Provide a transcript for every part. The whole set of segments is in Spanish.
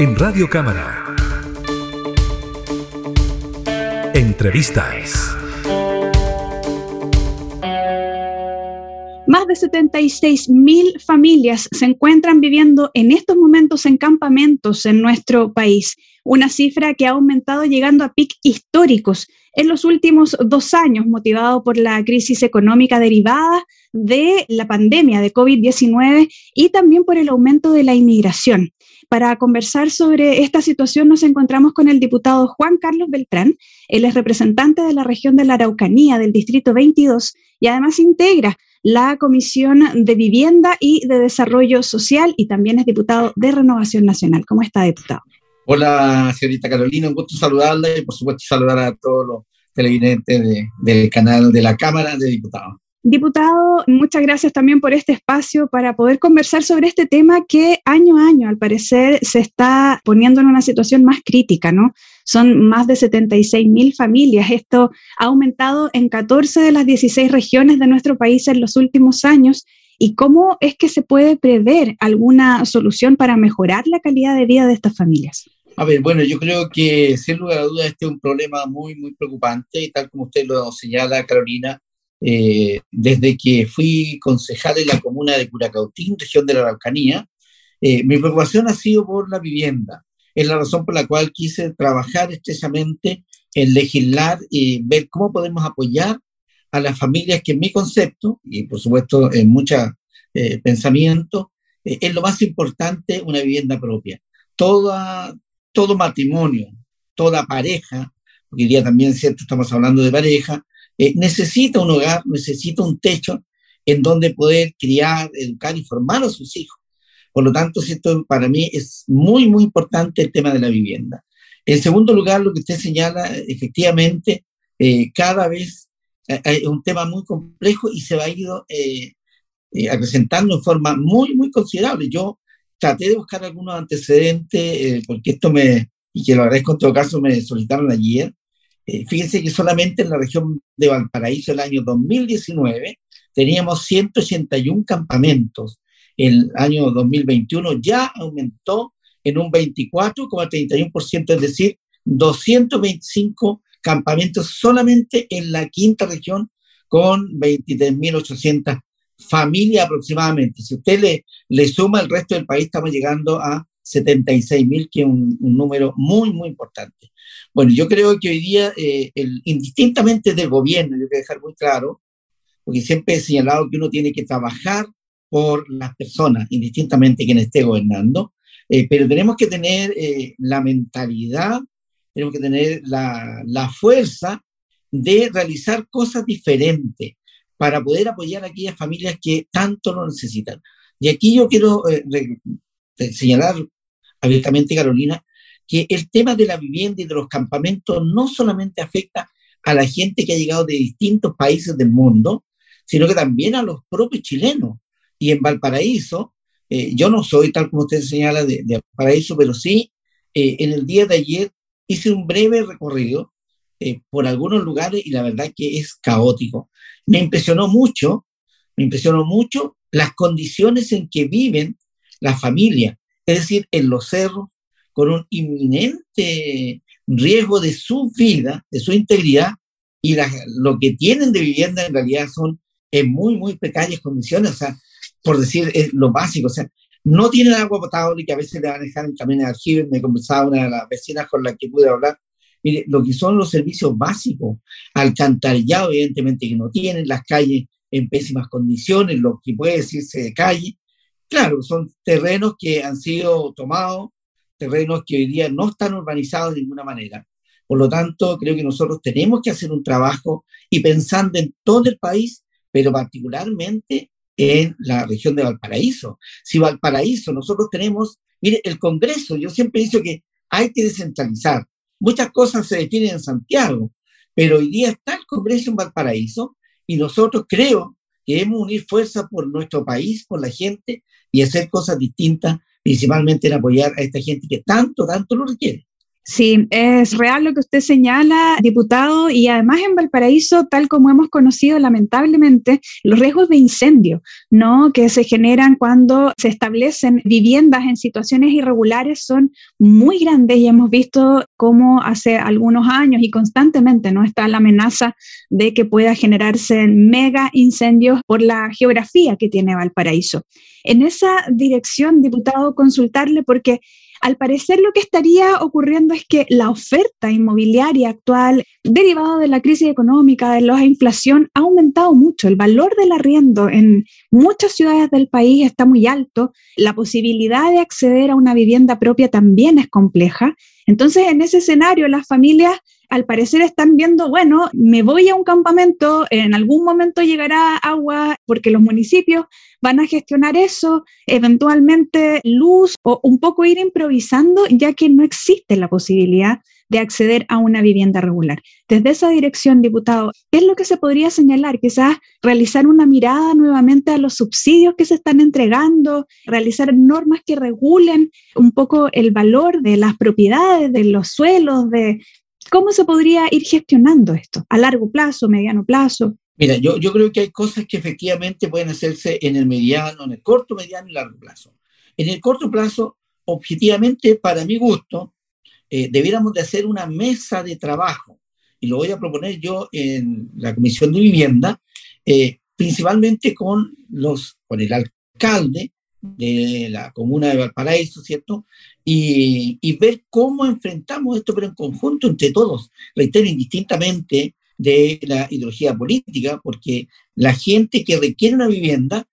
En Radio Cámara. Entrevistas. Más de 76 mil familias se encuentran viviendo en estos momentos en campamentos en nuestro país, una cifra que ha aumentado llegando a pic históricos en los últimos dos años, motivado por la crisis económica derivada de la pandemia de COVID-19 y también por el aumento de la inmigración. Para conversar sobre esta situación nos encontramos con el diputado Juan Carlos Beltrán. Él es representante de la región de la Araucanía del Distrito 22 y además integra la Comisión de Vivienda y de Desarrollo Social y también es diputado de Renovación Nacional. ¿Cómo está, diputado? Hola, señorita Carolina, un gusto saludarla y por supuesto saludar a todos los televidentes del canal de la Cámara de Diputados. Diputado, muchas gracias también por este espacio para poder conversar sobre este tema que año a año, al parecer, se está poniendo en una situación más crítica, ¿no? Son más de 76 mil familias. Esto ha aumentado en 14 de las 16 regiones de nuestro país en los últimos años. ¿Y cómo es que se puede prever alguna solución para mejorar la calidad de vida de estas familias? A ver, bueno, yo creo que sin lugar a dudas este es un problema muy, muy preocupante y tal como usted lo señala, Carolina, eh, desde que fui concejal en la comuna de Curacautín, región de la Araucanía, eh, mi preocupación ha sido por la vivienda. Es la razón por la cual quise trabajar estrechamente en legislar y ver cómo podemos apoyar a las familias que en mi concepto, y por supuesto en muchos eh, pensamientos, es lo más importante una vivienda propia. Todo matrimonio, toda pareja, porque hoy día también cierto, estamos hablando de pareja, eh, necesita un hogar, necesita un techo en donde poder criar, educar y formar a sus hijos. Por lo tanto, esto para mí es muy, muy importante el tema de la vivienda. En segundo lugar, lo que usted señala, efectivamente, eh, cada vez eh, es un tema muy complejo y se va a ir eh, acrecentando en forma muy, muy considerable. Yo traté de buscar algunos antecedentes, porque esto me, y que lo agradezco en todo caso, me solicitaron ayer, eh, fíjense que solamente en la región de Valparaíso el año 2019 teníamos 181 campamentos. El año 2021 ya aumentó en un 24,31%, es decir, 225 campamentos solamente en la quinta región con 23.800 familias aproximadamente. Si usted le, suma el resto del país, estamos llegando a 76.000, que es un, un número muy, muy importante. Bueno, yo creo que hoy día, eh, el, indistintamente del gobierno, yo quiero dejar muy claro, porque siempre he señalado que uno tiene que trabajar por las personas, indistintamente quien esté gobernando, eh, pero tenemos que tener eh, la mentalidad, tenemos que tener la, la, fuerza de realizar cosas diferentes para poder apoyar a aquellas familias que tanto lo necesitan. Y aquí yo quiero señalar abiertamente, Carolina, que el tema de la vivienda y de los campamentos no solamente afecta a la gente que ha llegado de distintos países del mundo, sino que también a los propios chilenos. Y en Valparaíso, eh, yo no soy tal como usted señala de, de Valparaíso, pero sí, eh, en el día de ayer hice un breve recorrido eh, por algunos lugares y la verdad que es caótico. Me impresionó mucho, me impresionó mucho las condiciones en que viven las familias, es decir, en los cerros, con un inminente riesgo de su vida, de su integridad, y lo que tienen de vivienda en realidad son en muy, muy precarias condiciones, o sea, por decir lo básico, o sea, no tienen agua potable que a veces le van a dejar en camino de aljibe, me conversaba una de las vecinas con la que pude hablar, mire, lo que son los servicios básicos, alcantarillado evidentemente que no tienen, las calles en pésimas condiciones, lo que puede decirse de calle, claro, son terrenos que han sido tomados terrenos que hoy día no están urbanizados de ninguna manera. Por lo tanto, creo que nosotros tenemos que hacer un trabajo y pensando en todo el país, pero particularmente en la región de Valparaíso. Si Valparaíso, nosotros tenemos, mire, el Congreso, yo siempre he dicho que hay que descentralizar. Muchas cosas se definen en Santiago, pero hoy día está el Congreso en Valparaíso y nosotros creo que debemos unir fuerzas por nuestro país, por la gente y hacer cosas distintas principalmente en apoyar a esta gente que tanto, tanto lo requiere. Sí, es real lo que usted señala, diputado, y además en Valparaíso, tal como hemos conocido lamentablemente, los riesgos de incendio, ¿no? Que se generan cuando se establecen viviendas en situaciones irregulares son muy grandes y hemos visto cómo hace algunos años y constantemente, ¿no? Está la amenaza de que pueda generarse mega incendios por la geografía que tiene Valparaíso. En esa dirección, diputado, consultarle porque al parecer lo que estaría ocurriendo es que la oferta inmobiliaria actual, derivada de la crisis económica, de la inflación, ha aumentado mucho. El valor del arriendo en muchas ciudades del país está muy alto. La posibilidad de acceder a una vivienda propia también es compleja. Entonces, en ese escenario, las familias al parecer están viendo, bueno, me voy a un campamento, en algún momento llegará agua porque los municipios van a gestionar eso, eventualmente luz o un poco ir improvisando, ya que no existe la posibilidad de acceder a una vivienda regular. Desde esa dirección, diputado, ¿qué es lo que se podría señalar? Quizás realizar una mirada nuevamente a los subsidios que se están entregando, realizar normas que regulen un poco el valor de las propiedades, de los suelos, de cómo se podría ir gestionando esto a largo plazo, mediano plazo. Mira, yo, yo creo que hay cosas que efectivamente pueden hacerse en el mediano, en el corto, mediano y largo plazo. En el corto plazo, objetivamente, para mi gusto, eh, debiéramos de hacer una mesa de trabajo, y lo voy a proponer yo en la Comisión de Vivienda, eh, principalmente con, los, con el alcalde de la comuna de Valparaíso, ¿cierto? Y, y, ver cómo enfrentamos esto, pero en conjunto entre todos, reitero, indistintamente de la ideología política, porque la gente que requiere una vivienda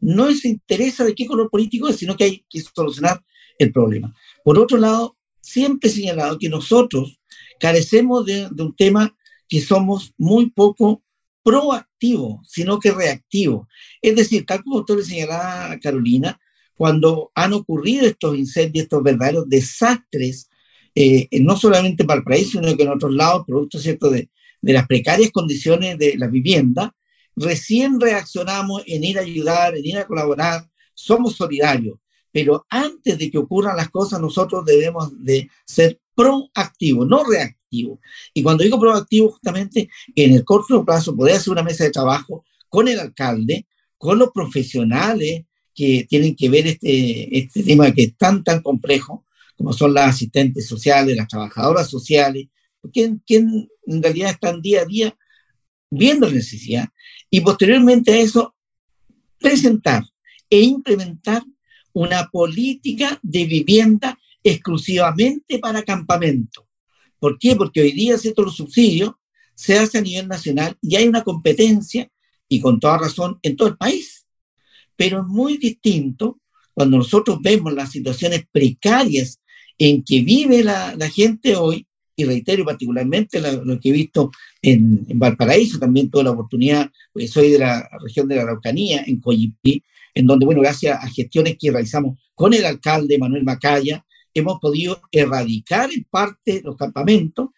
no se interesa de qué color político es, sino que hay que solucionar el problema. Por otro lado, siempre he señalado que nosotros carecemos de, un tema que somos muy poco proactivos, sino que reactivos. Es decir, tal como usted le señalaba, Carolina, cuando han ocurrido estos incendios, estos verdaderos desastres, eh, no solamente en Valparaíso, sino que en otros lados, producto ¿cierto? De, de las precarias condiciones de la vivienda, recién reaccionamos en ir a ayudar, en ir a colaborar, somos solidarios, pero antes de que ocurran las cosas nosotros debemos de ser proactivos, no reactivos. Y cuando digo proactivo, justamente en el corto plazo poder hacer una mesa de trabajo con el alcalde, con los profesionales que tienen que ver este, este tema que es tan, tan complejo, como son las asistentes sociales, las trabajadoras sociales, quien, quien en realidad están día a día viendo la necesidad, y posteriormente a eso, presentar e implementar una política de vivienda exclusivamente para campamento. ¿Por qué? Porque hoy día, ¿cierto? Los subsidios se hacen a nivel nacional y hay una competencia, y con toda razón, en todo el país. Pero es muy distinto cuando nosotros vemos las situaciones precarias en que vive la, la gente hoy y reitero particularmente lo, que he visto en, Valparaíso, también tuve la oportunidad, pues soy de la región de la Araucanía, en Coyipí, en donde, bueno, gracias a gestiones que realizamos con el alcalde Manuel Macaya, hemos podido erradicar en parte los campamentos,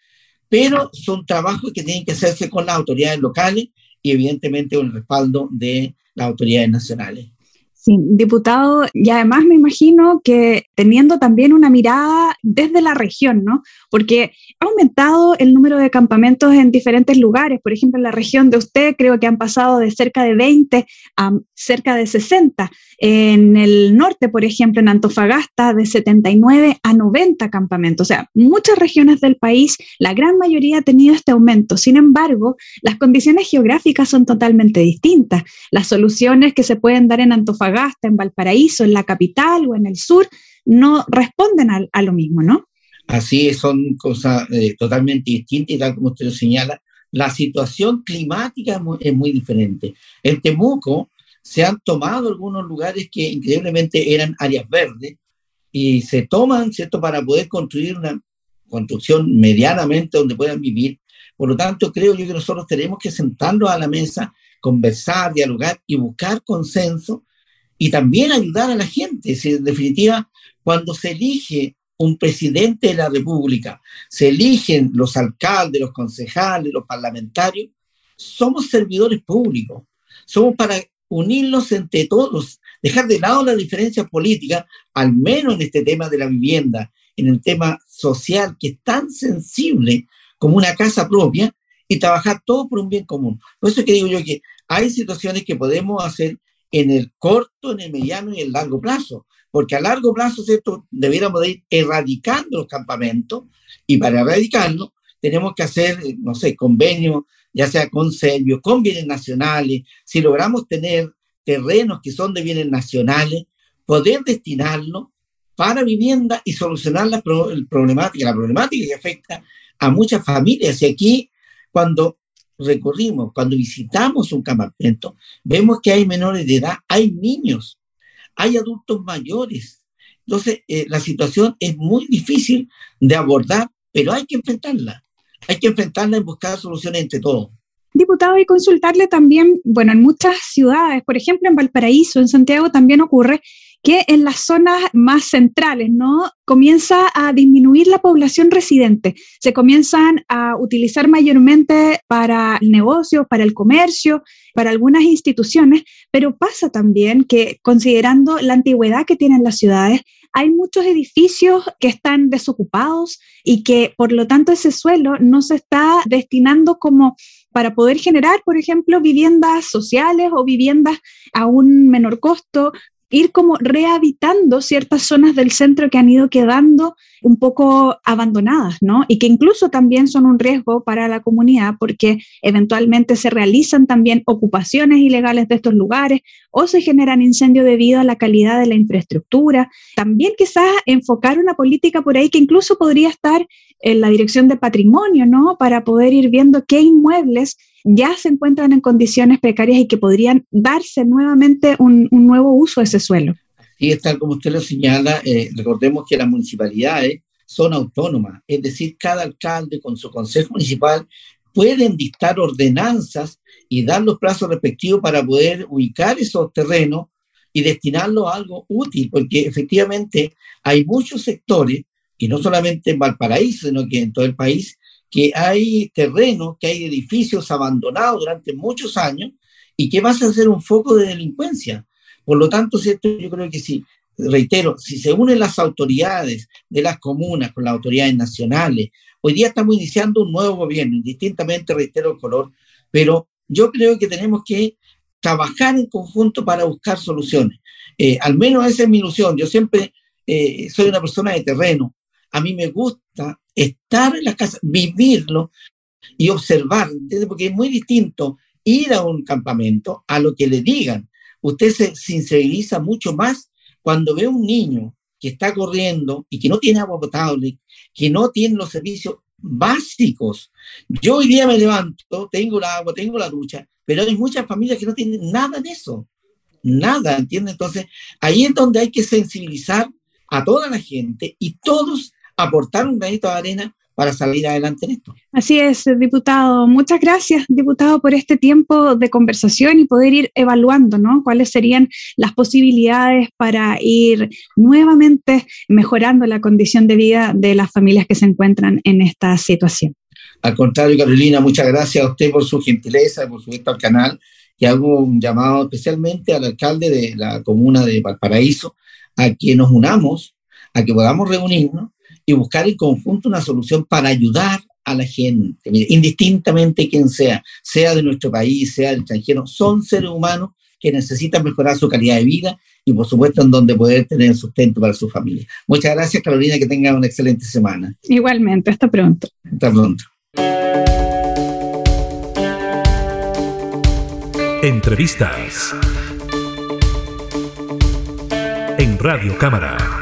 pero son trabajos que tienen que hacerse con las autoridades locales y evidentemente con el respaldo de las autoridades nacionales. Sí, diputado, y además me imagino que teniendo también una mirada desde la región, ¿no? Porque ha aumentado el número de campamentos en diferentes lugares. Por ejemplo, en la región de usted creo que han pasado de cerca de 20 a cerca de 60. En el norte, por ejemplo, en Antofagasta, de 79 a 90 campamentos. O sea, muchas regiones del país, la gran mayoría ha tenido este aumento. Sin embargo, las condiciones geográficas son totalmente distintas. Las soluciones que se pueden dar en Antofagasta, en Valparaíso, en la capital o en el sur, no responden a, lo mismo, ¿no? Así son cosas eh, totalmente distintas y tal como usted lo señala, la situación climática es muy, es muy diferente. En Temuco, se han tomado algunos lugares que increíblemente eran áreas verdes y se toman, ¿cierto?, para poder construir una construcción medianamente donde puedan vivir. Por lo tanto, creo yo que nosotros tenemos que sentarnos a la mesa, conversar, dialogar y buscar consenso y también ayudar a la gente. Si en definitiva, cuando se elige un presidente de la República, se eligen los alcaldes, los concejales, los parlamentarios, somos servidores públicos. Somos para unirnos entre todos, dejar de lado la diferencia política, al menos en este tema de la vivienda, en el tema social, que es tan sensible como una casa propia, y trabajar todo por un bien común. Por eso es que digo yo que hay situaciones que podemos hacer en el corto, en el mediano y en el largo plazo, porque a largo plazo, ¿cierto? Debiéramos ir erradicando los campamentos y para erradicarlos tenemos que hacer, no sé, convenios, ya sea con Servio, con bienes nacionales, si logramos tener terrenos que son de bienes nacionales, poder destinarlo para vivienda y solucionar la problemática, la problemática que afecta a muchas familias. Y aquí, cuando recorrimos, cuando visitamos un campamento, vemos que hay menores de edad, hay niños, hay adultos mayores. Entonces, eh, la situación es muy difícil de abordar, pero hay que enfrentarla. Hay que enfrentarla y buscar soluciones entre todos. Diputado, y consultarle también, bueno, en muchas ciudades, por ejemplo en Valparaíso, en Santiago también ocurre que en las zonas más centrales, ¿no? Comienza a disminuir la población residente. Se comienzan a utilizar mayormente para negocios, para el comercio, para algunas instituciones, pero pasa también que considerando la antigüedad que tienen las ciudades, hay muchos edificios que están desocupados y que por lo tanto ese suelo no se está destinando como para poder generar, por ejemplo, viviendas sociales o viviendas a un menor costo, ir como rehabitando ciertas zonas del centro que han ido quedando un poco abandonadas, ¿no? Y que incluso también son un riesgo para la comunidad porque eventualmente se realizan también ocupaciones ilegales de estos lugares o se generan incendios debido a la calidad de la infraestructura. También quizás enfocar una política por ahí que incluso podría estar en la dirección de patrimonio, ¿no? Para poder ir viendo qué inmuebles ya se encuentran en condiciones precarias y que podrían darse nuevamente un, nuevo uso de ese suelo. Y es tal como usted lo señala, eh, recordemos que las municipalidades son autónomas, es decir, cada alcalde con su consejo municipal pueden dictar ordenanzas y dar los plazos respectivos para poder ubicar esos terrenos y destinarlos a algo útil, porque efectivamente hay muchos sectores, y no solamente en Valparaíso, sino que en todo el país, que hay terrenos, que hay edificios abandonados durante muchos años y que vas a ser un foco de delincuencia. Por lo tanto, ¿cierto? yo creo que sí, reitero, si se unen las autoridades de las comunas con las autoridades nacionales, hoy día estamos iniciando un nuevo gobierno, indistintamente, reitero el color, pero yo creo que tenemos que trabajar en conjunto para buscar soluciones. Eh, al menos esa es mi ilusión. Yo siempre eh, soy una persona de terreno. A mí me gusta estar en la casa, vivirlo y observar, porque es muy distinto ir a un campamento a lo que le digan. Usted se sinceriza mucho más cuando ve a un niño que está corriendo y que no tiene agua potable, que no tiene los servicios básicos. Yo hoy día me levanto, tengo el agua, tengo la ducha, pero hay muchas familias que no tienen nada de eso. Nada, ¿entiende? Entonces, ahí es donde hay que sensibilizar a toda la gente y todos aportar un granito de arena para salir adelante en esto. Así es, diputado. Muchas gracias, diputado, por este tiempo de conversación y poder ir evaluando, ¿no? Cuáles serían las posibilidades para ir nuevamente mejorando la condición de vida de las familias que se encuentran en esta situación. Al contrario, Carolina, muchas gracias a usted por su gentileza, por su al canal, y hago un llamado especialmente al alcalde de la comuna de Valparaíso a que nos unamos, a que podamos reunirnos y buscar en conjunto una solución para ayudar a la gente, indistintamente quien sea, sea de nuestro país, sea del extranjero, son seres humanos que necesitan mejorar su calidad de vida y por supuesto en donde poder tener sustento para su familia. Muchas gracias Carolina, que tenga una excelente semana. Igualmente, hasta pronto. Hasta pronto. Entrevistas en Radio Cámara.